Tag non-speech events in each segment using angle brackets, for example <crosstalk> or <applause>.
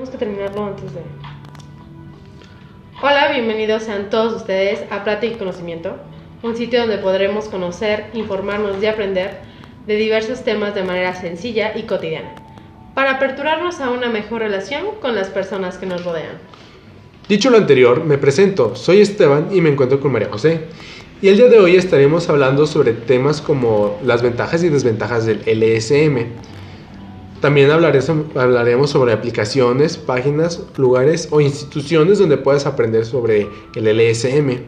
Tenemos que terminarlo antes de... Hola, bienvenidos sean todos ustedes a Plática y Conocimiento, un sitio donde podremos conocer, informarnos y aprender de diversos temas de manera sencilla y cotidiana, para aperturarnos a una mejor relación con las personas que nos rodean. Dicho lo anterior, me presento, soy Esteban y me encuentro con María José. Y el día de hoy estaremos hablando sobre temas como las ventajas y desventajas del LSM. También hablaremos sobre aplicaciones, páginas, lugares o instituciones donde puedas aprender sobre el LSM.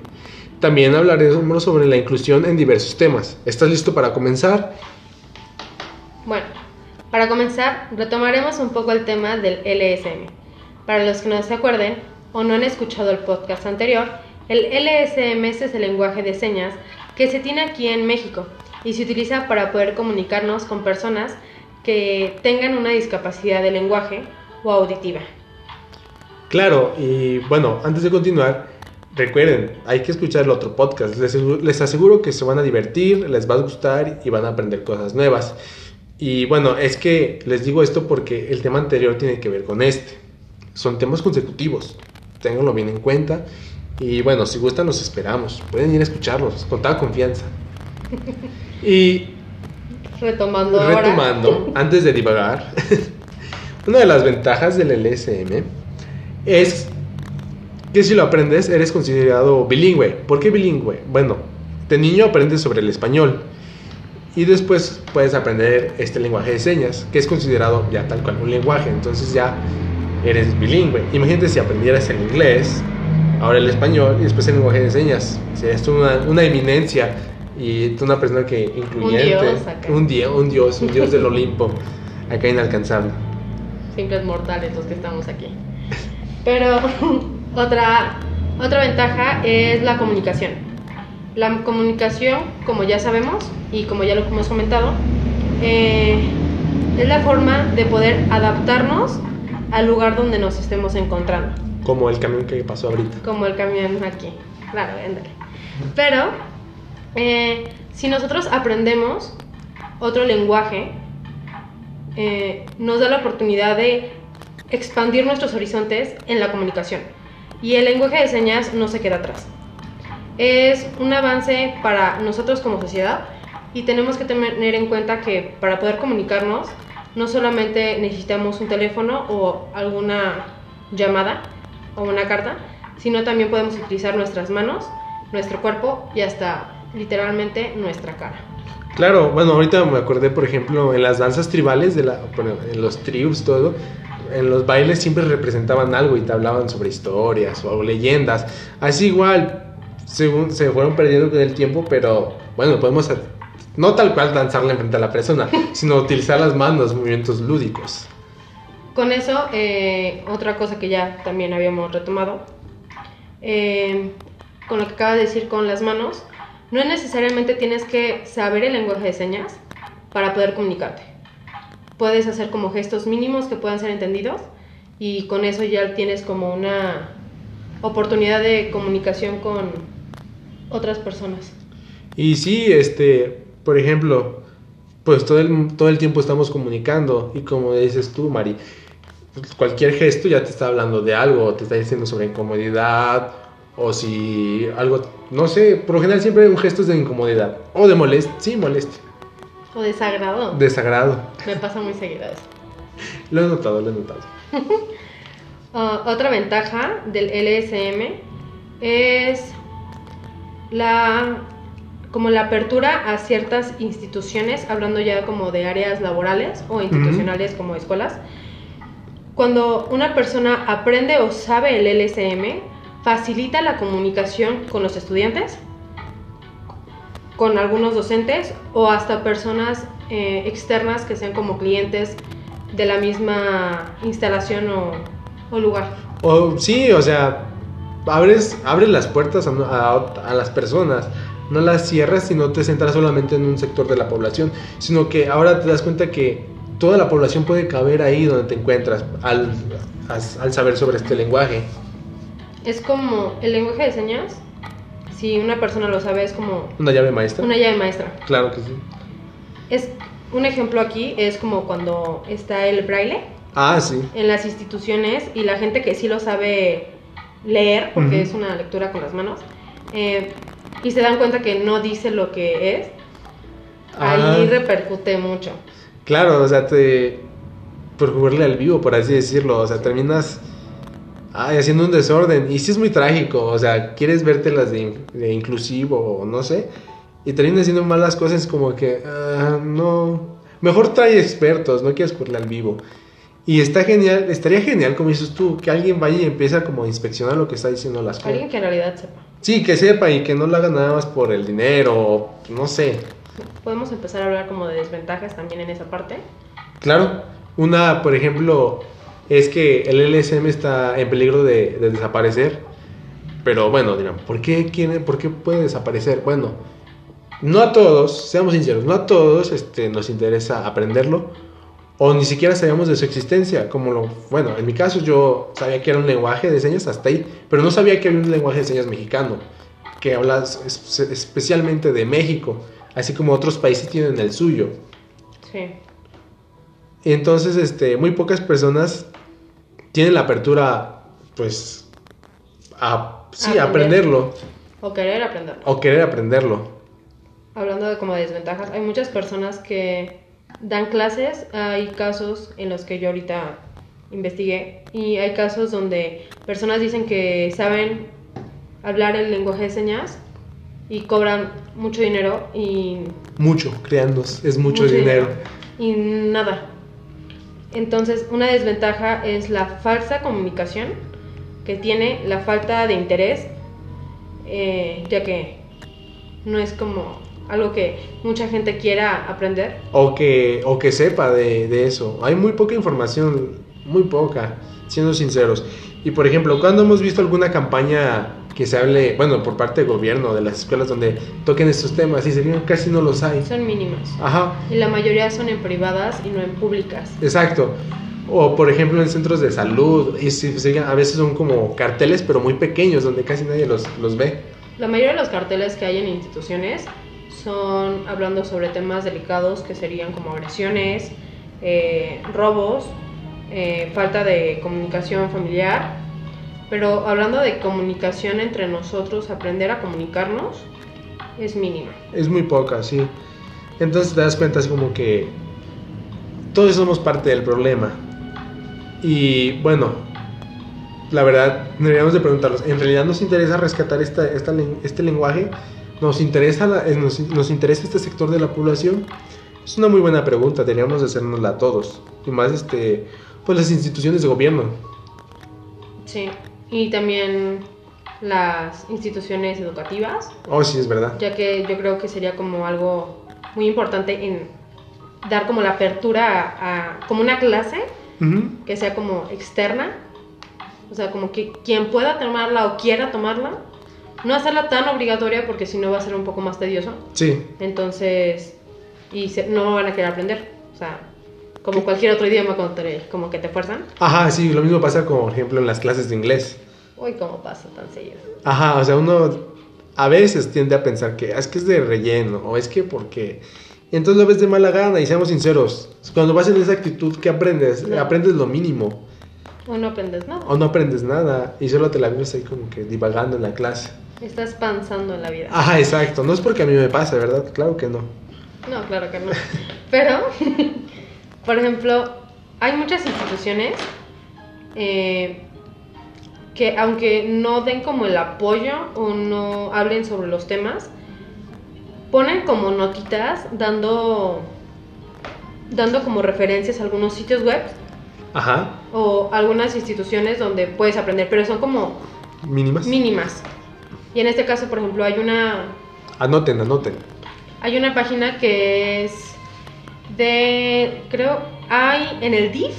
También hablaremos sobre la inclusión en diversos temas. ¿Estás listo para comenzar? Bueno, para comenzar, retomaremos un poco el tema del LSM. Para los que no se acuerden o no han escuchado el podcast anterior, el LSM es el lenguaje de señas que se tiene aquí en México y se utiliza para poder comunicarnos con personas que tengan una discapacidad de lenguaje o auditiva. Claro, y bueno, antes de continuar, recuerden, hay que escuchar el otro podcast. Les, les aseguro que se van a divertir, les va a gustar y van a aprender cosas nuevas. Y bueno, es que les digo esto porque el tema anterior tiene que ver con este. Son temas consecutivos, ténganlo bien en cuenta. Y bueno, si gustan, los esperamos. Pueden ir a escucharlos con toda confianza. <laughs> Y Retomando, retomando, antes de divagar, <laughs> una de las ventajas del LSM es que si lo aprendes eres considerado bilingüe. ¿Por qué bilingüe? Bueno, de niño aprendes sobre el español y después puedes aprender este lenguaje de señas, que es considerado ya tal cual un lenguaje, entonces ya eres bilingüe. Imagínate si aprendieras el inglés, ahora el español y después el lenguaje de señas. Sería esto una, una eminencia y tú una persona que incluyente, Un dios acá. un dios, un dios, un dios del Olimpo, <laughs> acá inalcanzable. simples mortales los que estamos aquí. Pero <laughs> otra, otra ventaja es la comunicación. La comunicación, como ya sabemos y como ya lo hemos comentado, eh, es la forma de poder adaptarnos al lugar donde nos estemos encontrando, Como el camión que pasó ahorita. como el camión aquí. Claro, ándale. Pero eh, si nosotros aprendemos otro lenguaje, eh, nos da la oportunidad de expandir nuestros horizontes en la comunicación. Y el lenguaje de señas no se queda atrás. Es un avance para nosotros como sociedad y tenemos que tener en cuenta que para poder comunicarnos no solamente necesitamos un teléfono o alguna llamada o una carta, sino también podemos utilizar nuestras manos, nuestro cuerpo y hasta literalmente nuestra cara. Claro, bueno, ahorita me acordé, por ejemplo, en las danzas tribales, de la, en los tribus, todo, en los bailes siempre representaban algo y te hablaban sobre historias o leyendas. Así igual, según se fueron perdiendo con el tiempo, pero bueno, podemos, no tal cual danzarle frente a la persona, <laughs> sino utilizar las manos, movimientos lúdicos. Con eso, eh, otra cosa que ya también habíamos retomado, eh, con lo que acaba de decir con las manos, no necesariamente tienes que saber el lenguaje de señas para poder comunicarte. Puedes hacer como gestos mínimos que puedan ser entendidos y con eso ya tienes como una oportunidad de comunicación con otras personas. Y sí, este, por ejemplo, pues todo el, todo el tiempo estamos comunicando y como dices tú, Mari, pues, cualquier gesto ya te está hablando de algo, te está diciendo sobre incomodidad o si algo, no sé, por lo general siempre un gesto es de incomodidad o de molestia, sí, molestia, O desagrado. desagrado. Me pasa muy seguido eso. Lo he notado, lo he notado. <laughs> Otra ventaja del LSM es la como la apertura a ciertas instituciones, hablando ya como de áreas laborales o institucionales como escuelas. Cuando una persona aprende o sabe el LSM, facilita la comunicación con los estudiantes, con algunos docentes o hasta personas eh, externas que sean como clientes de la misma instalación o, lugar. O sí, o sea, abres, abres las puertas a, a- las personas, no las cierras y no te centras solamente en un sector de la población, sino que ahora te das cuenta que toda la población puede caber ahí donde te encuentras al- al saber sobre este lenguaje. Es como el lenguaje de señas, si una persona lo sabe, es como Una llave maestra. una llave maestra. Claro que sí. Es un ejemplo aquí es como cuando está el braille, Ah, sí. en las instituciones y la gente que sí lo sabe leer, porque es una lectura con las manos, eh, y se dan cuenta que no dice lo que es, ahí Ah. repercute mucho. Claro, o sea, te. Por jugarle al vivo, por así decirlo. O sea, terminas. Ay, haciendo un desorden. Y sí es muy trágico. O sea, quieres verte las de, de inclusivo o no sé. Y terminas haciendo malas cosas como que. ah, no. Mejor trae expertos, no quieres jugarle al vivo. Y está genial, estaría genial, como dices tú, que alguien vaya y empiece como a inspeccionar lo que está diciendo la escuela. Alguien que en realidad sepa. Sí, que sepa y que no lo haga nada más por el dinero, no sé. Podemos empezar a hablar como de desventajas también en esa parte. Claro, una, por ejemplo, es que el LSM está en peligro de, de desaparecer. Pero bueno, dirán, ¿por qué, ¿por qué puede desaparecer? Bueno, no a todos, seamos sinceros, no a todos este, nos interesa aprenderlo o ni siquiera sabíamos de su existencia. Como lo, bueno, en mi caso yo sabía que era un lenguaje de señas hasta ahí, pero no sabía que había un lenguaje de señas mexicano que habla es- especialmente de México, así como otros países tienen el suyo. Sí. Entonces, este, muy pocas personas tienen la apertura, pues, a, sí, a Aprender. aprenderlo O querer aprenderlo. o querer aprenderlo. Hablando de como de desventajas, hay muchas personas que dan clases, hay casos en los que yo ahorita investigué y hay casos donde personas dicen que saben hablar el lenguaje de señas y cobran mucho dinero y Mucho, créanos, es mucho, dinero. y nada. Entonces, una desventaja es la falsa comunicación que tiene, la falta de interés, eh, ya que no es como algo que mucha gente quiera aprender. O que, o que sepa de, de eso. Hay muy poca información, muy poca, siendo sinceros. Y por ejemplo, cuando hemos visto alguna campaña que se hable, bueno, por parte del gobierno, de las escuelas donde toquen estos temas, y se vieron casi no los hay. Son mínimas. Ajá, Y la mayoría son en privadas y no en públicas. Exacto. O por ejemplo en centros de salud, y sí, a veces son como carteles, pero muy pequeños, donde casi nadie los, los ve. La mayoría de los carteles que hay en instituciones son hablando sobre temas delicados que serían como agresiones, eh, robos, eh, falta de comunicación familiar. Pero hablando de comunicación entre nosotros, aprender a comunicarnos es mínima. Es muy poca, sí. Entonces te das cuenta, es como que todos somos parte del problema. Y bueno, la verdad, deberíamos de preguntarnos, ¿en realidad nos interesa rescatar esta, esta este lenguaje? ¿Nos interesa, la- eh, nos, nos interesa este sector de la población? Es una muy buena pregunta, deberíamos de hacérnosla a todos. Y más, este, pues las instituciones de gobierno. Sí. Y también las instituciones educativas, Oh, sí, es verdad. ya que yo creo que sería como algo muy importante en dar como la apertura a, a- como una clase Ujú. que sea como externa, o sea, como que quien pueda tomarla o quiera tomarla, no hacerla tan obligatoria porque si no va a ser un poco más tedioso, Sí, entonces, y se- no van a querer aprender, o sea, como cualquier otro idioma cuando te- como que te fuerzan, Ajá, sí, lo mismo pasa como, por ejemplo, en las clases de inglés. uy, cómo pasa tan seguido. Ajá, o sea, uno a veces tiende a pensar que "Ah, es que es de relleno, o es que porque... Y entonces lo ves de mala gana, y seamos sinceros, cuando vas en esa actitud, ¿qué aprendes? No. Aprendes lo mínimo, O no aprendes nada, o no aprendes nada, y solo te la vives ahí como que divagando en la clase. estás pensando en la vida. Ajá, exacto, no es porque a mí me pase, ¿verdad? Claro que no. No, claro que no. Pero, <laughs> por ejemplo, hay muchas instituciones eh, que aunque no den como el apoyo o no hablen sobre los temas, ponen como notitas dando dando como referencias a algunos sitios web Ajá, o algunas instituciones donde puedes aprender, pero son como mínimas. mínimas. Y en este caso, por ejemplo, hay una Anoten, anoten. Hay una página que es de, creo, hay en el DIF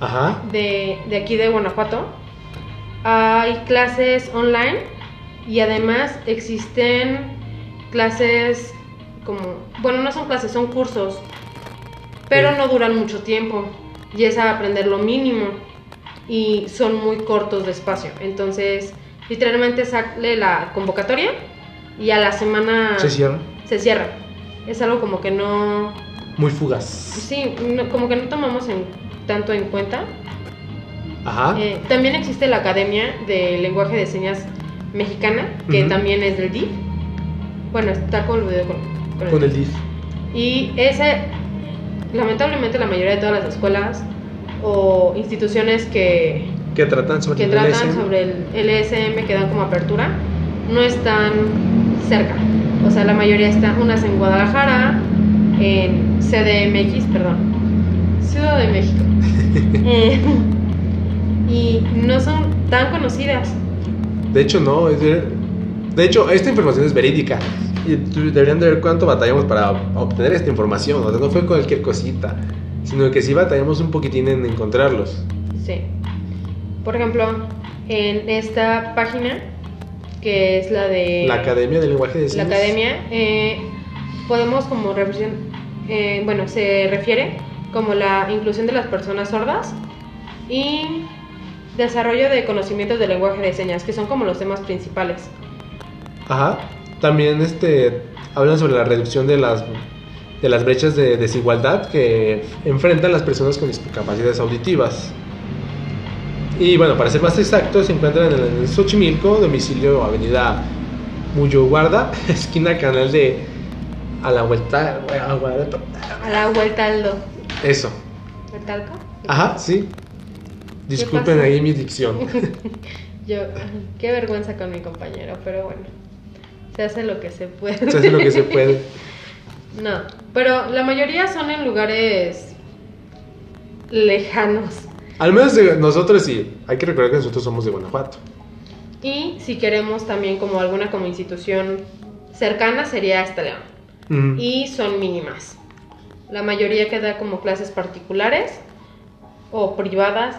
Ajá, de, de aquí de Guanajuato, hay clases online y además existen clases como, bueno, no son clases, son cursos, pero Sí. no duran mucho tiempo y es a aprender lo mínimo y son muy cortos de espacio. Entonces, literalmente sale la convocatoria y a la semana se cierra. se cierra. Es algo como que no. Muy fugaz. Sí, no- como que no tomamos en tanto en cuenta. Ajá. Eh, también existe la Academia de Lenguaje de Señas Mexicana, que Ujú. también es del DIF. Bueno, está coludido con, con con el DIF. Y ese, lamentablemente, la mayoría de todas las escuelas o instituciones que, Que tratan sobre que el tratan LSM. sobre el LSM que dan como apertura no están cerca. O sea, la mayoría están unas en Guadalajara, en CDMX, perdón, Ciudad de México. <laughs> Eh, y no son tan conocidas. De hecho, no. es de, de hecho, esta información es verídica. Y deberían de ver cuánto batallamos para obtener esta información. O sea, no fue cualquier cosita. Sino que sí batallamos un poquitín en encontrarlos. Sí. Por ejemplo, en esta página, que es la de... La Academia del Lenguaje de la Señas. academia, eh, podemos como eh, bueno, se refiere como la inclusión de las personas sordas y desarrollo de conocimientos del lenguaje de señas, que son como los temas principales. Ajá. También este hablan sobre la reducción de las de las brechas de desigualdad que enfrentan las personas con discapacidades auditivas. Y bueno, para ser más exactos, se encuentran en Xochimilco, domicilio Avenida Muyo Guarda, <laughs> esquina Canal de a la vuelta a Guadalupe. A la vuelta al do. Eso. ¿Vueltalco? Ajá, sí. Disculpen ahí mi dicción. <laughs> Yo, qué vergüenza con mi compañero, pero bueno, se hace lo que se puede. Se hace lo que se puede. <laughs> No, pero la mayoría son en lugares lejanos. Al menos de nosotros sí. Hay que recordar que nosotros somos de Guanajuato. Y si queremos también como alguna como institución cercana sería esta León. Y son mínimas. La mayoría que da como clases particulares o privadas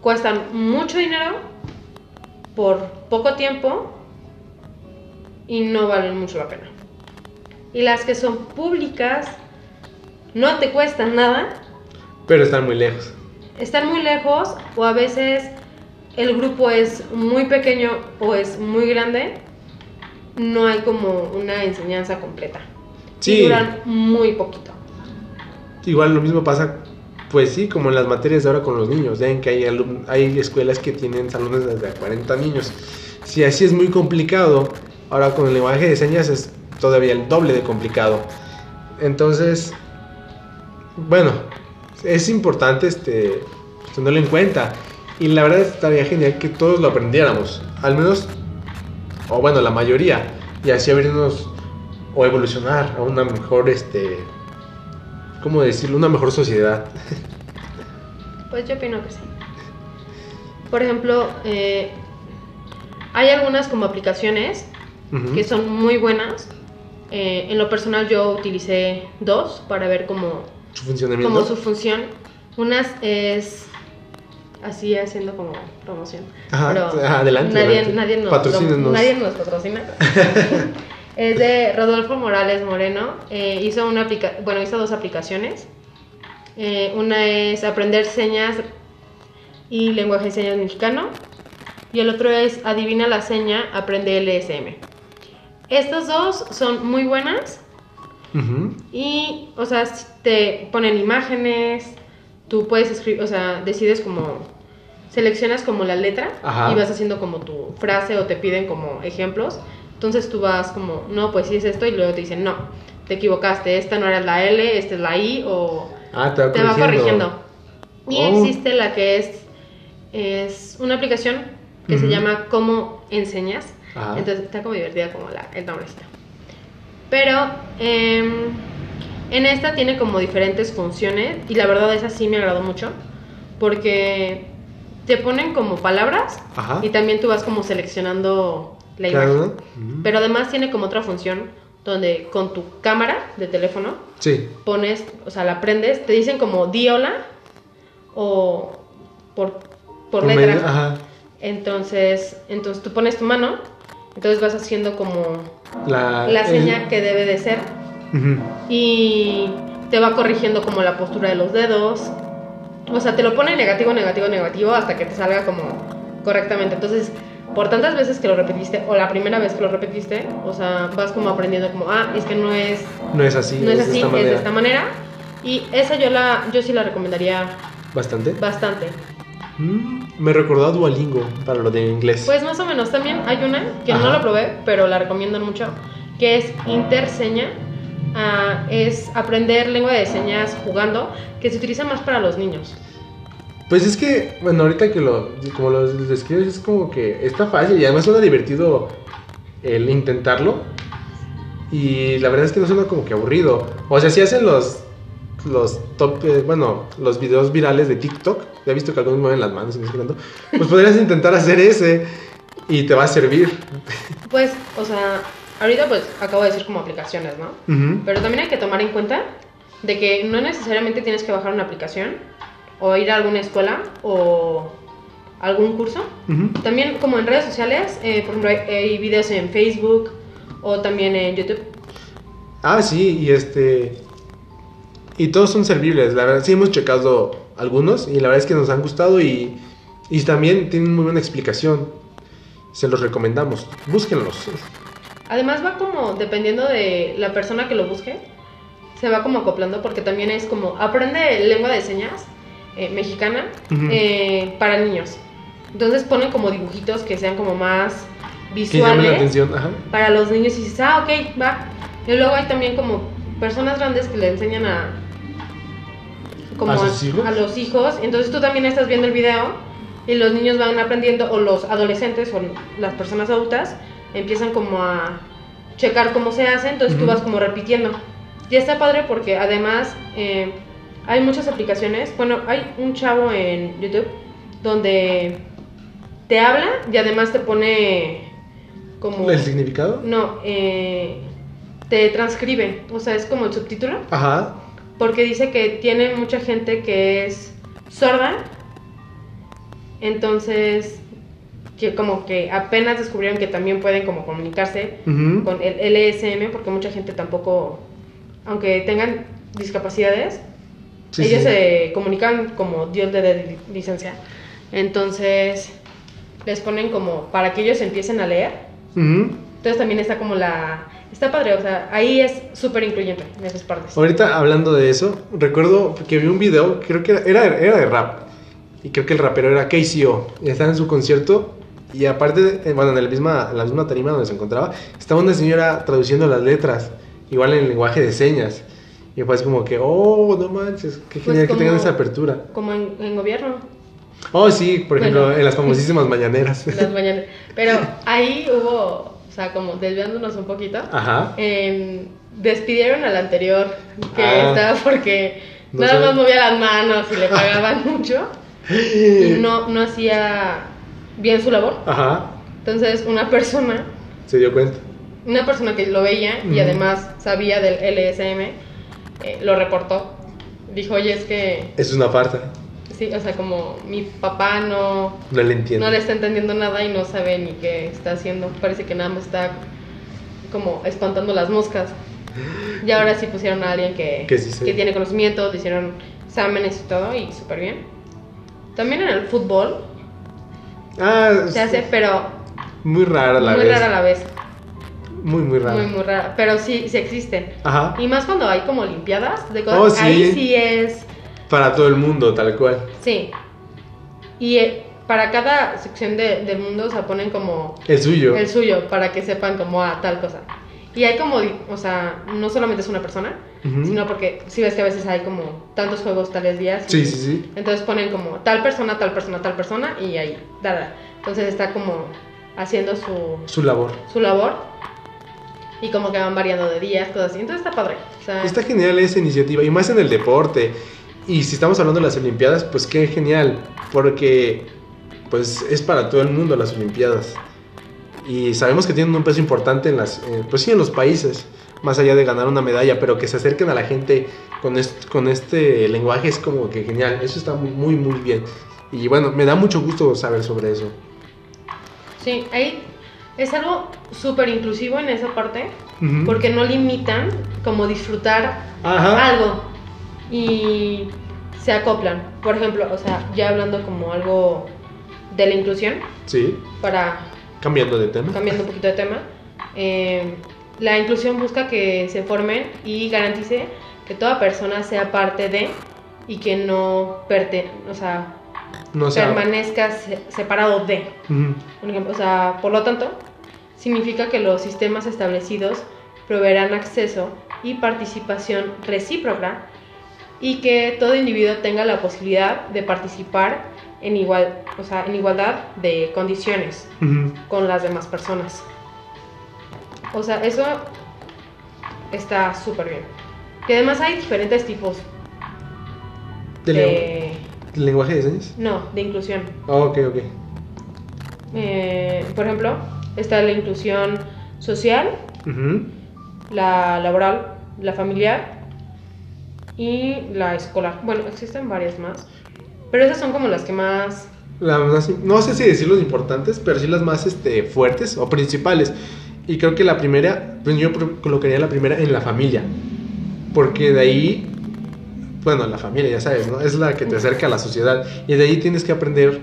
cuestan mucho dinero por poco tiempo y no valen mucho la pena. Y las que son públicas no te cuestan nada, Pero están muy lejos. están muy lejos o a veces el grupo es muy pequeño o es muy grande, no hay como una enseñanza completa. Sí. Y duran muy poquito. Igual lo mismo pasa, pues sí, como en las materias de ahora con los niños. Ven que hay, hay escuelas que tienen salones de hasta 40 niños. Si así es muy complicado, ahora con el lenguaje de señas es todavía el doble de complicado. Entonces, bueno, es importante este, pues, tenerlo en cuenta. Y la verdad estaría genial que todos lo aprendiéramos. Al menos, o bueno, la mayoría. Y así abrirnos o evolucionar a una mejor, este, ¿cómo decirlo? Una mejor sociedad. <laughs> Pues yo opino que sí. Por ejemplo, eh, hay algunas como aplicaciones que son muy buenas. Eh, en lo personal yo utilicé dos para ver cómo, Su funcionamiento. como su función. Unas es así haciendo como promoción. Ajá, pero adelante, Nadie, adelante. nadie, nos, nadie nos patrocina. <laughs> es de Rodolfo Morales Moreno. Eh, hizo una aplica bueno, hizo dos aplicaciones. Eh, una es aprender señas y lenguaje de señas mexicano. Y el otro es adivina la seña, aprende LSM. Estas dos son muy buenas. Ujú. Y, o sea, te ponen imágenes, tú puedes escribir, o sea, decides como, seleccionas como la letra Ajá. y vas haciendo como tu frase o te piden como ejemplos. Entonces tú vas como, no, pues sí es esto y luego te dicen, no, te equivocaste, esta no era la L, esta es la I o Ah, te va te va corrigiendo. Y Oh. existe la que es, es una aplicación que se Ujú. llama Cómo enseñas. Ajá. Entonces está como divertida como la, el nombrecito. Pero em, en esta tiene como diferentes funciones y la verdad esa sí me agradó mucho porque te ponen como palabras Ajá. y también tú vas como seleccionando la imagen. Ujú. Pero además tiene como otra función donde con tu cámara de teléfono Sí. pones, o sea, la prendes, te dicen como di hola o por, letra. Ajá. Entonces, entonces tú pones tu mano, entonces vas haciendo como La, la el- seña que debe de ser Ujú. y te va corrigiendo como la postura de los dedos. O sea, te lo pone negativo, negativo, negativo hasta que te salga como correctamente. Entonces, por tantas veces que lo repetiste o la primera vez que lo repetiste, o sea, vas como aprendiendo como, ah, es que no es No es así. no es de así, esta es de esta manera. Y esa yo la yo sí la recomendaría Bastante. bastante. Mm, me recordó a Duolingo para lo de inglés. Pues más o menos también hay una que no Ajá. la probé, pero la recomiendan mucho, que es Interseña. Ah, es aprender lengua de señas jugando, que se utiliza más para los niños. Pues es que, bueno, ahorita que lo, como lo describes, es como que está fácil y además suena divertido el intentarlo. Y la verdad es que no suena como que aburrido. O sea, si hacen los, los top, eh, bueno, los videos virales de TikTok, ya he visto que algunos mueven las manos pues podrías intentar hacer ese y te va a servir. Pues, o sea, ahorita pues acabo de decir como aplicaciones, ¿no? Ujú. Pero también hay que tomar en cuenta de que no necesariamente tienes que bajar una aplicación o ir a alguna escuela o algún curso. Ujú. También como en redes sociales, eh, por ejemplo, hay, hay videos en Facebook o también en YouTube. Ah, sí, y este. Y todos son servibles, la verdad. Sí, hemos checado algunos y la verdad es que nos han gustado y, y también tienen muy buena explicación. Se los recomendamos. Búsquenlos. Además va como, dependiendo de la persona que lo busque, se va como acoplando porque también es como, aprende lengua de señas eh, mexicana eh, para niños. Entonces ponen como dibujitos que sean como más llamen la visuales atención. Ajá. para los niños y dices, ah, ok, va. Y luego hay también como personas grandes que le enseñan a... Como ¿A sus hijos? a los hijos. Entonces tú también estás viendo el video y los niños van aprendiendo, o los adolescentes o las personas adultas empiezan como a checar cómo se hace, entonces tú vas como repitiendo. Y está padre porque además eh, hay muchas aplicaciones. Bueno, hay un chavo en YouTube donde te habla y además te pone como... ¿El significado? No, eh, te transcribe, o sea, es como el subtítulo, Ajá. porque dice que tiene mucha gente que es sorda, entonces que como que apenas descubrieron que también pueden como comunicarse Ujú. con el LSM, porque mucha gente tampoco, aunque tengan discapacidades, Sí, ellos sí. se comunican como Dios le dé licencia, entonces les ponen como para que ellos empiecen a leer. Ujú. Entonces también está como la... Está padre, o sea, ahí es súper incluyente en esas partes. Ahorita hablando de eso, recuerdo que vi un video, creo que era, era, era de rap. Y creo que el rapero era KCO. Estaba en su concierto. Y aparte, eh, bueno, en la misma, en la misma tarima donde se encontraba, estaba una señora traduciendo las letras. Igual en lenguaje de señas. Y pues como que, oh, no manches, qué Pues genial que como- tengan esa apertura. Como en, en gobierno, Oh, sí, por ejemplo, Bueno. en las <laughs> famosísimas mañaneras. las mañanas. Pero ahí hubo, o sea, como desviándonos un poquito, Ajá. em, despidieron al anterior que Ah. estaba porque No nada sé. más movía las manos y le pagaban <laughs> mucho y no, no hacía bien su labor. Ajá. Entonces una persona, Se dio cuenta. una persona que lo veía y además sabía del LSM, eh, lo reportó. Dijo, oye, es que, es una farsa. sí, o sea, como mi papá no, No le entiendo. no le está entendiendo nada y no sabe ni qué está haciendo. Parece que nada más está como espantando las moscas. Y ahora sí pusieron a alguien que, Que sí sé. tiene conocimiento, le hicieron exámenes y todo y súper bien. También en el fútbol Ah, se hace, pero muy rara a la muy vez. rara a la vez. Muy, muy rara. Muy, muy rara. Pero sí, sí existen. Ajá. Y más cuando hay como limpiadas de cosas. Oh, sí. Ahí sí es. Para todo el mundo, tal cual. Sí. Y eh, para cada sección de- del mundo se ponen como El suyo. el suyo para que sepan como a tal cosa. Y hay como, o sea, no solamente es una persona, sino porque si ves que a veces hay como tantos juegos tales días. Sí, y- sí, sí. Entonces ponen como tal persona, tal persona, tal persona y ahí, dada. Entonces está como haciendo su, Su labor. su labor y como que van variando de días, cosas así. Entonces está padre. O sea, Está genial esa iniciativa, y más en el deporte. Y si estamos hablando de las Olimpiadas, pues qué genial, porque pues es para todo el mundo las Olimpiadas. Y sabemos que tienen un peso importante en las, eh, pues sí, en los países, más allá de ganar una medalla, pero que se acerquen a la gente con, est- con este lenguaje es como que genial. Eso está muy, muy, muy bien. Y bueno, me da mucho gusto saber sobre eso. Sí, ahí es algo súper inclusivo en esa parte, porque no limitan como disfrutar Ajá. algo y se acoplan. Por ejemplo, o sea, ya hablando como algo de la inclusión, Sí, para cambiando de tema. cambiando un poquito de tema, eh, la inclusión busca que se formen y garantice que toda persona sea parte de y que no perte, o sea, No sea, permanezca se- separado de. Un ejemplo, o sea, por lo tanto, significa que los sistemas establecidos proveerán acceso y participación recíproca y que todo individuo tenga la posibilidad de participar en, igual, o sea, en igualdad de condiciones con las demás personas. O sea, eso está súper bien. Que además hay diferentes tipos ¿De de... lengu- de lenguaje de señas? No, de inclusión. Ah, ok, ok. Eh, por ejemplo, está la inclusión social, la laboral, la familiar y la escolar. Bueno, existen varias más. Pero esas son como las que más... No sé si decir los importantes, pero sí las más este, fuertes o principales. Y creo que la primera, pues yo colocaría la primera en la familia. Porque de ahí, bueno, la familia, ya sabes, ¿no? Es la que te acerca a la sociedad. Y de ahí tienes que aprender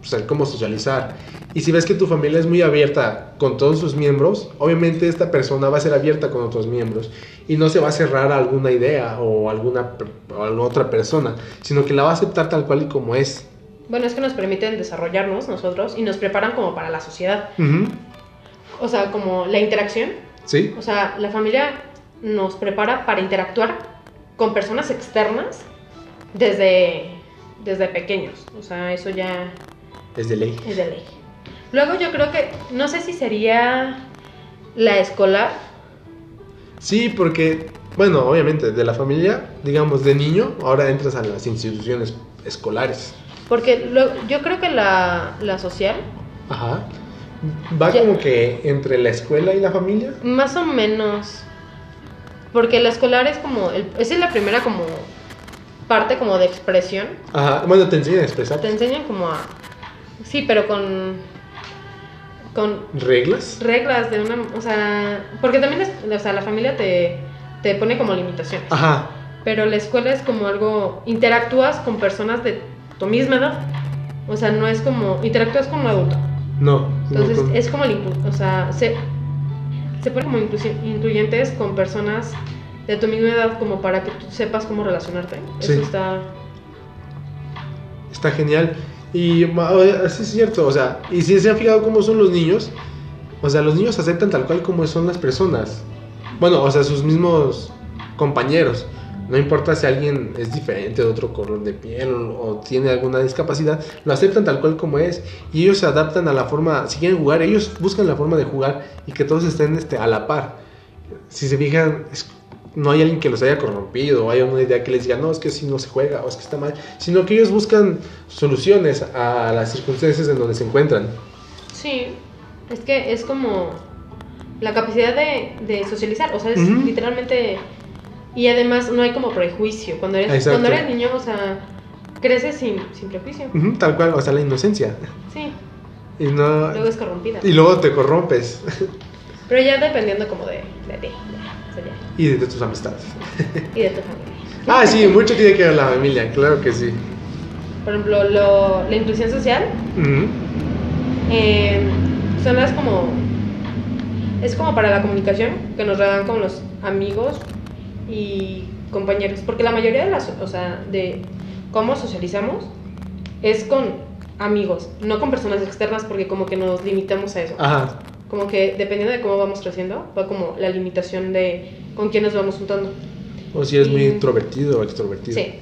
pues, a cómo socializar. Y si ves que tu familia es muy abierta con todos sus miembros, obviamente esta persona va a ser abierta con otros miembros. Y no se va a cerrar a alguna idea o alguna o a otra persona, sino que la va a aceptar tal cual y como es. Bueno, es que nos permiten desarrollarnos nosotros y nos preparan como para la sociedad. Ujú. O sea, como la interacción. ¿Sí? O sea, la familia nos prepara para interactuar con personas externas desde, desde pequeños. O sea, eso ya Es de ley. es de ley. Luego yo creo que, no sé si sería la escolar. Sí, porque, bueno, obviamente, de la familia, digamos, de niño, ahora entras a las instituciones escolares. Porque luego, yo creo que la, la social, Ajá. Va Ya. como que entre la escuela y la familia. más o menos. Porque la escolar es como, el, esa es la primera como parte como de expresión. Ajá. Bueno, te enseñan a expresar Te enseñan como a... Sí, pero con... Con reglas. reglas de una... O sea, porque también es, o sea, la familia te, te pone como limitaciones. Ajá. Pero la escuela es como algo... Interactúas con personas de tu misma edad. O sea, no es como... Interactúas con un adulto. No. no Entonces es como el O sea, se, se pone como incluyentes con personas de tu misma edad como para que tú sepas cómo relacionarte. Sí. Eso está... Está genial. Y ma- oye, sí es cierto, o sea, y si se han fijado cómo son los niños, o sea, los niños aceptan tal cual como son las personas. Bueno, o sea, sus mismos compañeros. No importa si alguien es diferente de otro color de piel o, o tiene alguna discapacidad, lo aceptan tal cual como es. Y ellos se adaptan a la forma, si quieren jugar, ellos buscan la forma de jugar y que todos estén este, a la par. Si se fijan, es- no hay alguien que los haya corrompido o haya una idea que les diga, no, es que si no se juega o es que está mal, sino que ellos buscan soluciones a las circunstancias en donde se encuentran. Sí, es que es como la capacidad de, de socializar, o sea, es literalmente... Y además no hay como prejuicio. Cuando eres, Exacto. cuando eres niño, o sea, creces sin, sin prejuicio. Tal cual, o sea, la inocencia. Sí, Y, no, luego es corrompida. y luego te corrompes. Pero ya dependiendo como de, de ti, y de, de tus amistades. <laughs> Y de tu familia. Ah, sí, mucho tiene que ver la familia, claro que sí. Por ejemplo, lo- la inclusión social Ujú, eh, son las como... Es como para la comunicación, que nos redan con los amigos y compañeros. Porque la mayoría de las... O sea, de cómo socializamos es con amigos, no con personas externas porque como que nos limitamos a eso. Ajá. Como que dependiendo de cómo vamos creciendo, va como la limitación de con quién nos vamos juntando. O si muy Y- introvertido o extrovertido. Sí,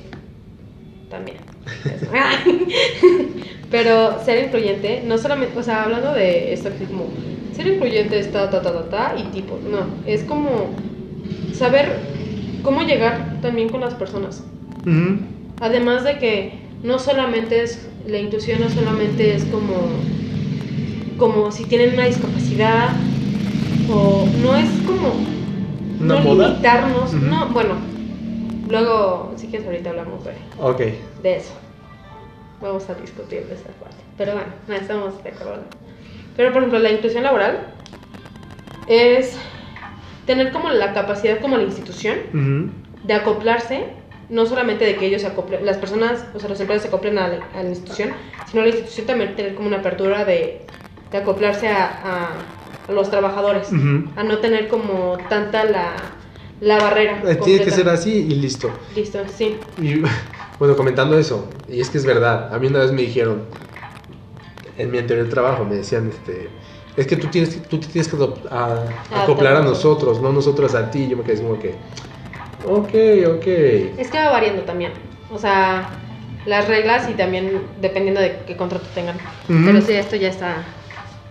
también. <laughs> Pero ser incluyente, no solamente, o sea, hablando de esto, así como ser incluyente es ta, ta, ta, ta, ta y tipo, no, es como saber cómo llegar también con las personas. Ujú, Además de que no solamente es, la inclusión no solamente es como, como si tienen una discapacidad o no es como ¿Una no moda? limitarnos, Ujú. no, bueno, luego si quieres ahorita hablamos de, Ok. de eso. Vamos a discutir de esta parte. Pero bueno, no estamos de acuerdo. Pero por ejemplo, la inclusión laboral es tener como la capacidad como la institución Ujú, de acoplarse, no solamente de que ellos se acoplen, las personas, o sea, los empleados se acoplen a la, a la institución, sino la institución también tener como una apertura de, de acoplarse a, a- a los trabajadores, ujú. a no tener como tanta la, la barrera. Eh, Tiene que ser así y listo. Listo, sí. Y <laughs> bueno, comentando eso, y es que es verdad, a mí una vez me dijeron, en mi anterior trabajo, me decían, este, es que tú, tienes, que- tú te tienes que adop- a- acoplar a nosotros, no nosotros a ti. Yo me quedé como que, ok, ok. Es que va variando también. O sea, las reglas y también dependiendo de qué contrato tengan. Ujú. Pero sí, esto ya está.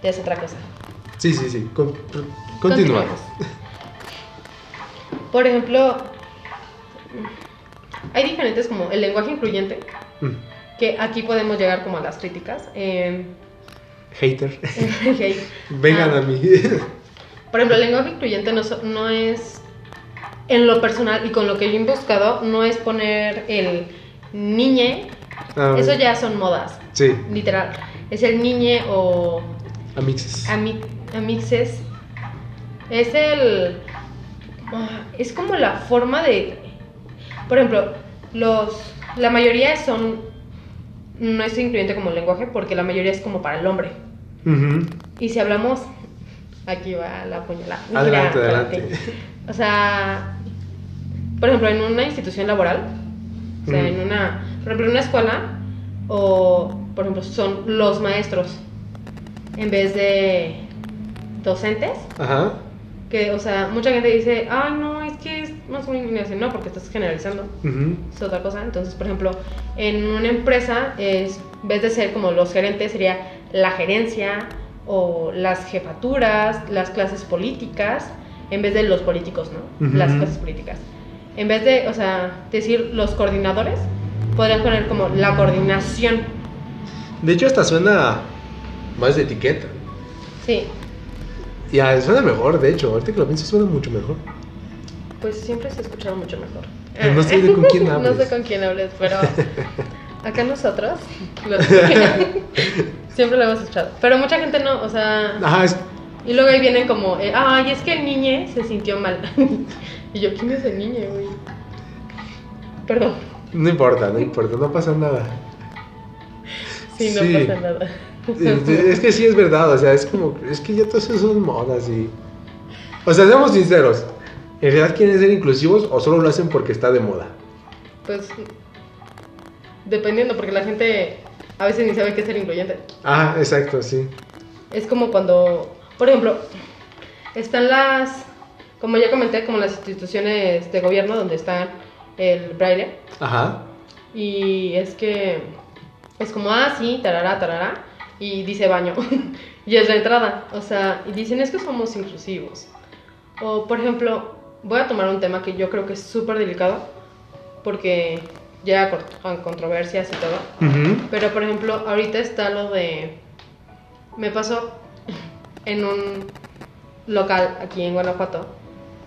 Ya es otra cosa. Sí, sí, sí, con- continuamos. Por ejemplo, hay diferentes como el lenguaje incluyente, Mm, que aquí podemos llegar como a las críticas. Eh, Hater, <laughs> hate. vengan Ah. a mí. <laughs> Por ejemplo, el lenguaje incluyente no, no es, en lo personal y con lo que yo he buscado, no es poner el niñe, Ah, eso ya son modas, Sí, literal. Es el niñe o amixes. ami- amixes. Es el... ah, Es como la forma de... Por ejemplo, los... La mayoría son... No es incluyente como lenguaje porque la mayoría es como para el hombre. Y si hablamos, aquí va la puñalada. Adelante, Mira, adelante. O sea, por ejemplo, en una institución laboral, o sea, en una, por ejemplo, en una escuela, o por ejemplo, son los maestros en vez de docentes, Ajá. que, o sea, mucha gente dice, ay, no, es que es más muy no, porque estás generalizando Ujú. es otra cosa. Entonces, por ejemplo, en una empresa, es, en vez de ser como los gerentes, sería la gerencia o las jefaturas, las clases políticas, en vez de los políticos, ¿no? Ujú. Las clases políticas. En vez de, o sea, decir los coordinadores, podrían poner como la coordinación. De hecho, hasta suena más de etiqueta. Sí, Ya, suena mejor, de hecho. Ahorita que lo pienso, suena mucho mejor. pues siempre se ha escuchado mucho mejor. No sé de con quién <laughs> no hables. sé con quién hables, pero <laughs> acá nosotros los- <laughs> siempre lo hemos escuchado. Pero mucha gente no, o sea, Ajá, es- y luego ahí vienen como, eh, ay, es que el niñe se sintió mal. y yo, ¿quién es el niñe, güey? Perdón, no importa, no importa, no pasa nada. Sí, no Sí. pasa nada. Es, que sí es verdad, o sea, es como, es que ya todas esas son modas y... O sea, seamos sinceros, ¿en realidad quieren ser inclusivos o solo lo hacen porque está de moda? Pues, dependiendo, porque la gente a veces ni sabe qué es ser incluyente. Ah, exacto, sí. Es como cuando, por ejemplo, están las, como ya comenté, como las instituciones de gobierno donde está el braille. Ajá. Y es que es como, ah, sí, tarará, tarará. Y dice baño. <laughs> y es la entrada. O sea, y dicen, es que somos inclusivos. O, por ejemplo, voy a tomar un tema que yo creo que es súper delicado. Porque llega a cor- a controversias y todo. Pero, por ejemplo, ahorita está lo de... Me pasó <laughs> en un local aquí en Guanajuato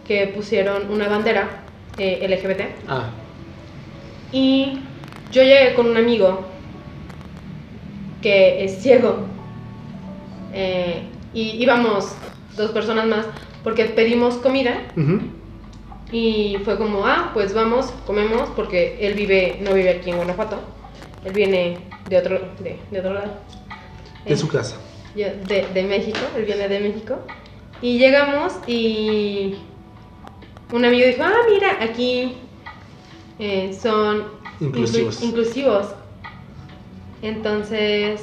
que pusieron una bandera eh, LGBT Ah, y yo llegué con un amigo que es ciego eh, y íbamos dos personas más porque pedimos comida y fue como, ah, pues vamos, comemos porque él vive, no vive aquí en Guanajuato, él viene de otro, de, de otro lado. de Eh, su casa. de, de México, él viene de México. Y llegamos y un amigo dijo, ah, mira, aquí eh, son inclu- Inclusivos. Entonces,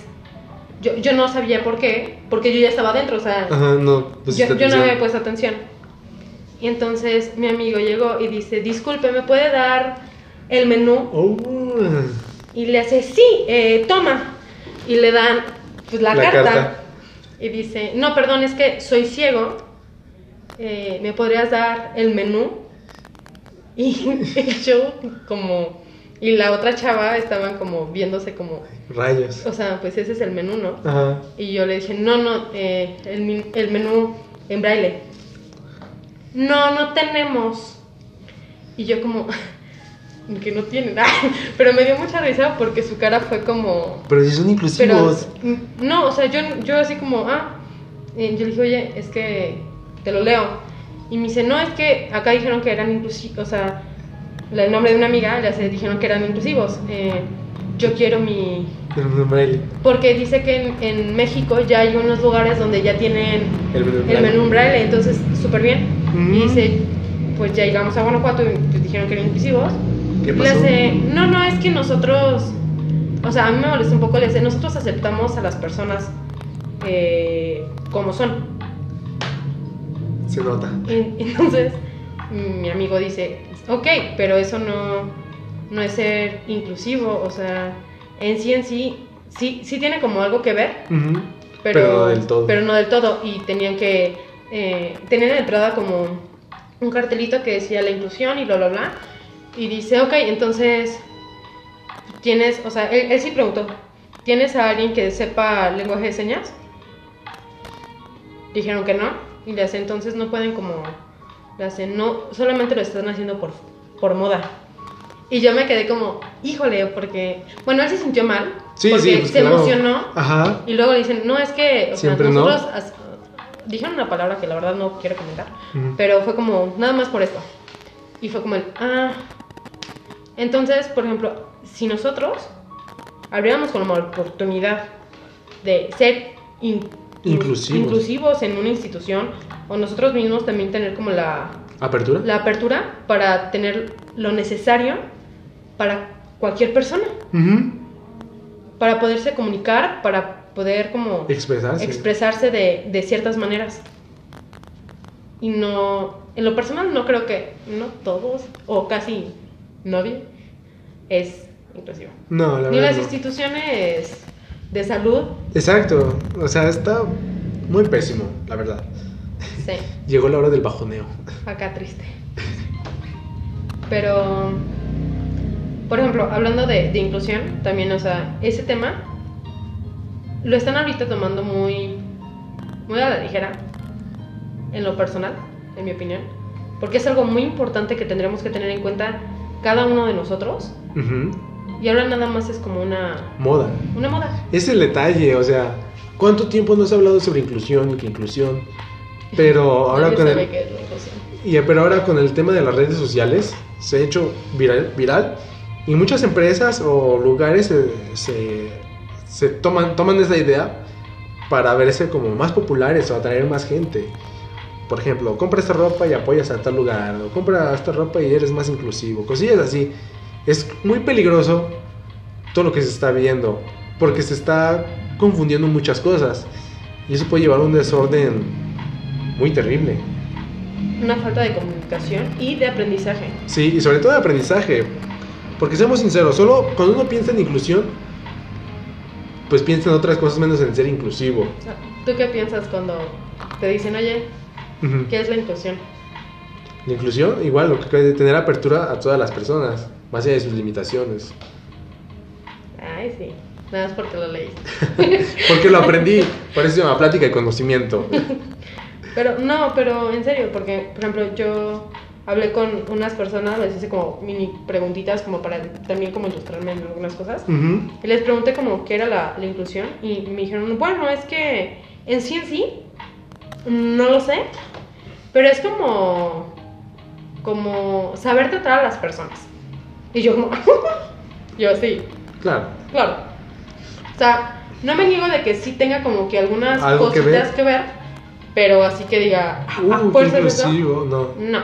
yo, yo no sabía por qué, porque yo ya estaba adentro, o sea, Ajá, no. pues yo, yo no había puesto atención. Y entonces mi amigo llegó y dice, disculpe, ¿me puede dar el menú? Oh, Y le hace, sí, eh, toma. Y le dan pues, la, La carta. carta. Y dice, no, perdón, es que soy ciego. Eh, ¿Me podrías dar el menú? Y <laughs> el show como... Y la otra chava estaban como viéndose como... rayos. O sea, pues ese es el menú, ¿no? Ajá. Y yo le dije, no, no, eh, el, el menú en braille. No, no tenemos. Y yo como, <laughs> que no tienen. <laughs> pero me dio mucha risa porque su cara fue como... Pero si son inclusivos. mm, no, o sea, yo, yo así como, ah, y yo le dije, oye, es que te lo leo. Y me dice, no, es que acá dijeron que eran inclusivos, o sea, el nombre de una amiga, le dijeron que eran inclusivos. Eh, yo quiero mi... El braille. Porque dice que en, en México ya hay unos lugares donde ya tienen El menú el braille. menú en braille, entonces súper bien. Y dice, pues ya llegamos a Guanajuato y pues, dijeron que eran inclusivos. ¿Qué Le pasó? no, no, es que nosotros, o sea, a mí me molesta un poco, le hace, nosotros aceptamos a las personas eh, como son. Se nota. En- <laughs> Entonces, mi amigo dice, ok, pero eso no, no es ser inclusivo, o sea, en sí en sí, sí, sí tiene como algo que ver, pero, Pero no del todo. pero no del todo, y tenían que, eh, tenían en la entrada como un cartelito que decía la inclusión y bla, bla, bla, y dice, ok, entonces, tienes, o sea, él, él sí preguntó, ¿tienes a alguien que sepa lenguaje de señas? Dijeron que no, y le hace, entonces no pueden como, le hacen, no, solamente lo están haciendo por, por moda. Y yo me quedé como, híjole, porque, bueno, él se sintió mal, Sí, porque sí, pues se claro. emocionó, Ajá. y luego le dicen, no, es que, o sea, Siempre no. nosotros, as- dijeron una palabra que la verdad no quiero comentar, Ujú. pero fue como, nada más por esto. Y fue como el, ah, entonces, por ejemplo, si nosotros abriéramos como oportunidad de ser in- Inclusivos. inclusivos en una institución, o nosotros mismos también tener como la, ¿Apertura? la apertura para tener lo necesario para cualquier persona, para poderse comunicar, para poder como Expresarse. expresarse de, de ciertas maneras. Y no, en lo personal no creo que, no todos, o casi nadie, es inclusivo. no, la Ni verdad. las no. instituciones de salud, Exacto. O sea, está muy pésimo, la verdad. sí, <laughs> Llegó la hora del bajoneo. acá triste. Pero, por ejemplo, hablando de, de inclusión, también, o sea, ese tema lo están ahorita tomando muy, muy a la ligera, en lo personal, en mi opinión, porque es algo muy importante que tendremos que tener en cuenta cada uno de nosotros, Ujú. y ahora nada más es como una, Moda. una moda. Es el detalle, o sea, ¿cuánto tiempo no se ha hablado sobre inclusión y que inclusión? Pero <laughs> ahora con el, y, pero ahora con el tema de las redes sociales se ha hecho viral, y muchas empresas o lugares se toman, toman esa idea para verse como más populares o atraer más gente. Por ejemplo, compra esta ropa y apoyas a tal lugar, o compra esta ropa y eres más inclusivo, cosillas así. Es muy peligroso todo lo que se está viendo, porque se está confundiendo muchas cosas y eso puede llevar a un desorden muy terrible. Una falta de comunicación y de aprendizaje. Sí, y sobre todo de aprendizaje. Porque seamos sinceros, solo cuando uno piensa en inclusión, pues piensa en otras cosas menos en ser inclusivo. ¿Tú qué piensas cuando te dicen, oye. ¿qué es la inclusión? La inclusión, igual, lo que de tener apertura a todas las personas, más allá de sus limitaciones. Ay, sí. Nada más porque lo leí. <laughs> Porque lo aprendí, por eso se llama plática y conocimiento. <laughs> Pero no, pero en serio, porque, por ejemplo, yo hablé con unas personas, les hice como mini preguntitas como para también como ilustrarme en algunas cosas. Y les pregunté como qué era la, la inclusión y me dijeron, bueno, es que en sí en sí, no lo sé, pero es como, como saber tratar a las personas. Y yo como, <laughs> yo sí, Claro. claro. O sea, no me niego de que sí tenga como que algunas que cositas ver. que ver, pero así que diga, ah, Uh, no. No.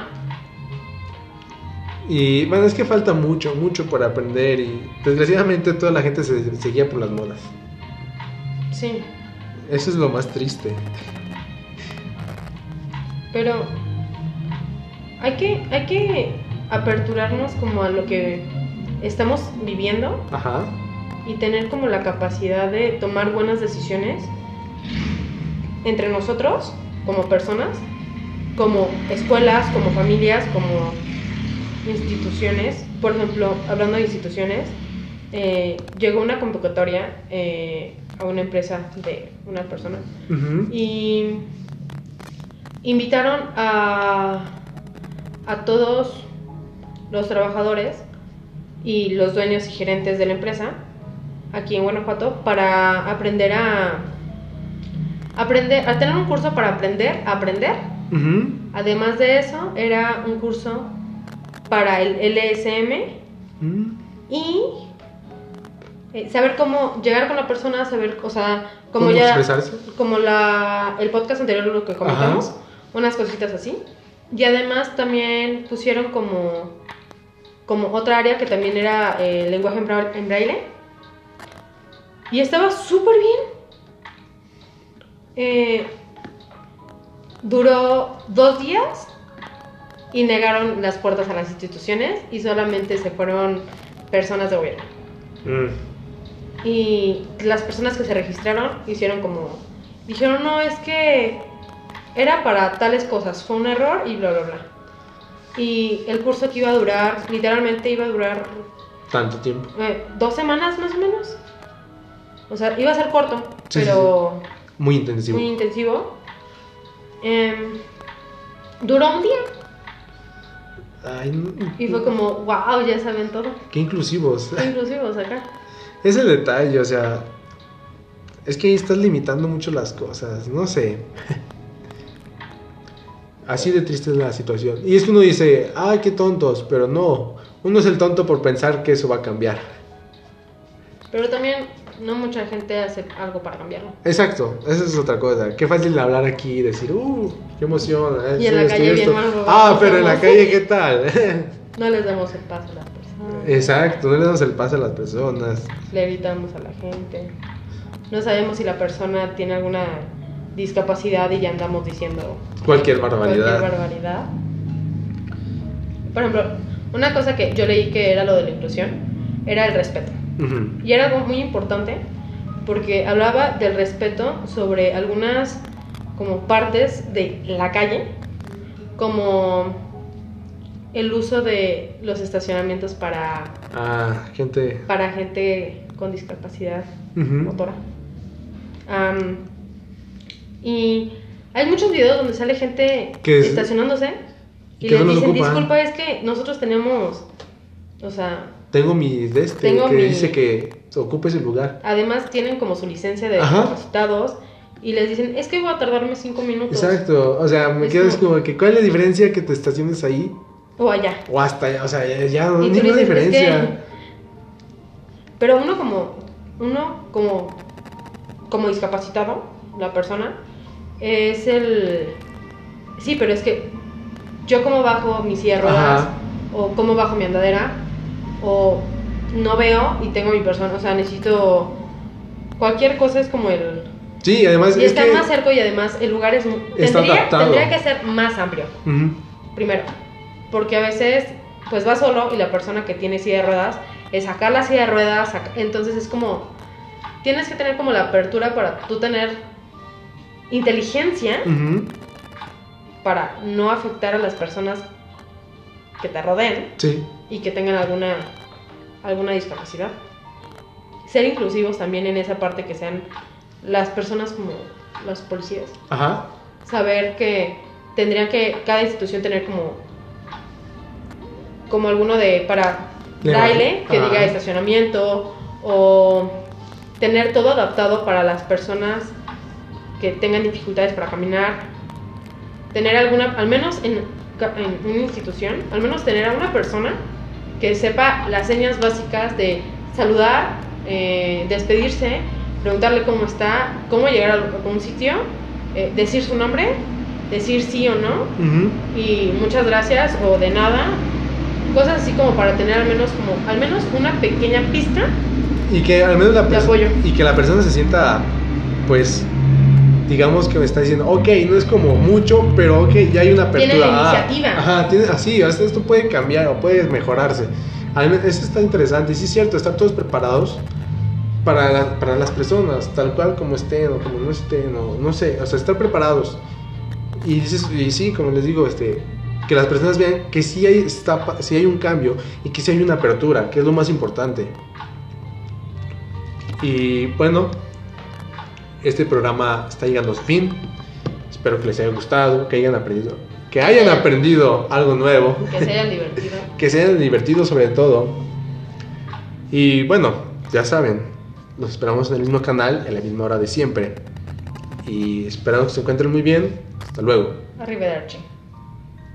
Y bueno, es que falta mucho, mucho por aprender y desgraciadamente toda la gente se, se guía por las modas. Sí, Eso es lo más triste. pero hay que, hay que aperturarnos como a lo que estamos viviendo Ajá. y tener como la capacidad de tomar buenas decisiones entre nosotros como personas, como escuelas, como familias, como instituciones. Por ejemplo, hablando de instituciones, eh, llegó una convocatoria eh, a una empresa de una persona y invitaron a, a todos los trabajadores y los dueños y gerentes de la empresa aquí en Guanajuato para aprender a aprender a tener un curso para aprender a aprender además de eso era un curso para el LSM Mm. y eh, saber cómo llegar con la persona saber o sea como ¿Cómo ya expresarse? como la el podcast anterior lo que comentamos Ajá. unas cositas así Y además también pusieron como, como otra área que también era eh, lenguaje en braille. Y estaba súper bien. Eh, duró dos días y negaron las puertas a las instituciones y solamente se fueron personas de gobierno. Mm. Y las personas que se registraron hicieron como... Dijeron, no, es que era para tales cosas, fue un error y bla, bla, bla. Y el curso que iba a durar, literalmente iba a durar Tanto tiempo. eh, dos semanas más o menos. O sea, iba a ser corto, Sí, sí, pero Muy intensivo. muy intensivo. Em, duró un día Ay, no- y fue como, wow, ya saben todo. Qué inclusivos. Qué inclusivos acá. <laughs> Es el detalle, o sea. Es que ahí estás limitando mucho las cosas, no sé. <laughs> Así de triste es la situación. Y es que uno dice, ay, qué tontos, pero no. Uno es el tonto por pensar que eso va a cambiar. Pero también no mucha gente hace algo para cambiarlo. Exacto, esa es otra cosa. Qué fácil hablar aquí y decir, uh, qué emoción. eh, Y en la esto calle bien esto". mal robados Ah, pero en la <laughs> calle, ¿qué tal? <laughs> No les damos el paso a las personas. Exacto, no le damos el pase a las personas. Le gritamos a la gente. No sabemos si la persona tiene alguna discapacidad y ya andamos diciendo Cualquier barbaridad. cualquier barbaridad. Por ejemplo, una cosa que yo leí que era lo de la inclusión era el respeto. Y era algo muy importante porque hablaba del respeto sobre algunas como partes de la calle, como el uso de los estacionamientos para, Ah, gente. para gente con discapacidad motora. Y hay muchos videos donde sale gente es- estacionándose y les dicen, disculpa, es que nosotros tenemos, o sea, Tengo mi de este Tengo que mi- dice que ocupe ese lugar. además tienen como su licencia de Ajá. discapacitados y les dicen, es que voy a tardarme cinco minutos. Exacto, o sea, me Es quedas como- como que ¿cuál es la diferencia que te estaciones ahí O allá. o hasta allá? O sea, ya, ya no hay "Es diferencia. que-". <laughs> Pero uno como, uno como, como discapacitado, la persona, es el... Sí, pero es que yo como bajo mi silla de ruedas, Ajá. o como bajo mi andadera, o no veo y tengo mi persona, o sea, necesito... Cualquier cosa es como el... Sí, además Y es está que más cerca y además el lugar es... Está Tendría, adaptado. tendría que ser más amplio. Primero, porque a veces pues va solo y la persona que tiene silla de ruedas es sacar la silla de ruedas, saca- entonces es como tienes que tener como la apertura para tú tener inteligencia para no afectar a las personas que te rodeen. Sí, y que tengan alguna alguna discapacidad. Ser inclusivos también en esa parte que sean las personas como los policías ajá. saber que tendrían que cada institución tener como como alguno de para De braille que ajá. diga estacionamiento o tener todo adaptado para las personas que tengan dificultades para caminar tener alguna al menos en, en una institución al menos tener a una persona que sepa las señas básicas de saludar eh, despedirse preguntarle cómo está cómo llegar a algún sitio eh, decir su nombre decir sí o no y muchas gracias o de nada cosas así como para tener al menos como al menos una pequeña pista Y que al menos la De apoyo. y que la persona se sienta pues digamos que me está diciendo, ok, no es como mucho, pero ok, ya hay una apertura. Tiene la Ah, iniciativa. ajá, tiene, así, esto, puede cambiar o puede mejorarse. Eso está interesante, y sí es cierto, estar todos preparados para, la- para las personas, tal cual como estén o como no estén, o no sé, o sea, estar preparados. Y, dices, y sí, como les digo, este, que las personas vean que sí hay, está, sí hay un cambio y que sí hay una apertura, que es lo más importante. Y bueno, este programa está llegando a su fin. Espero que les haya gustado, que hayan aprendido, que hayan aprendido algo nuevo, que se hayan divertido <laughs> que se hayan divertido sobre todo. Y bueno, ya saben, los esperamos en el mismo canal, en la misma hora de siempre. Y esperamos que se encuentren muy bien. Hasta luego. arrivederci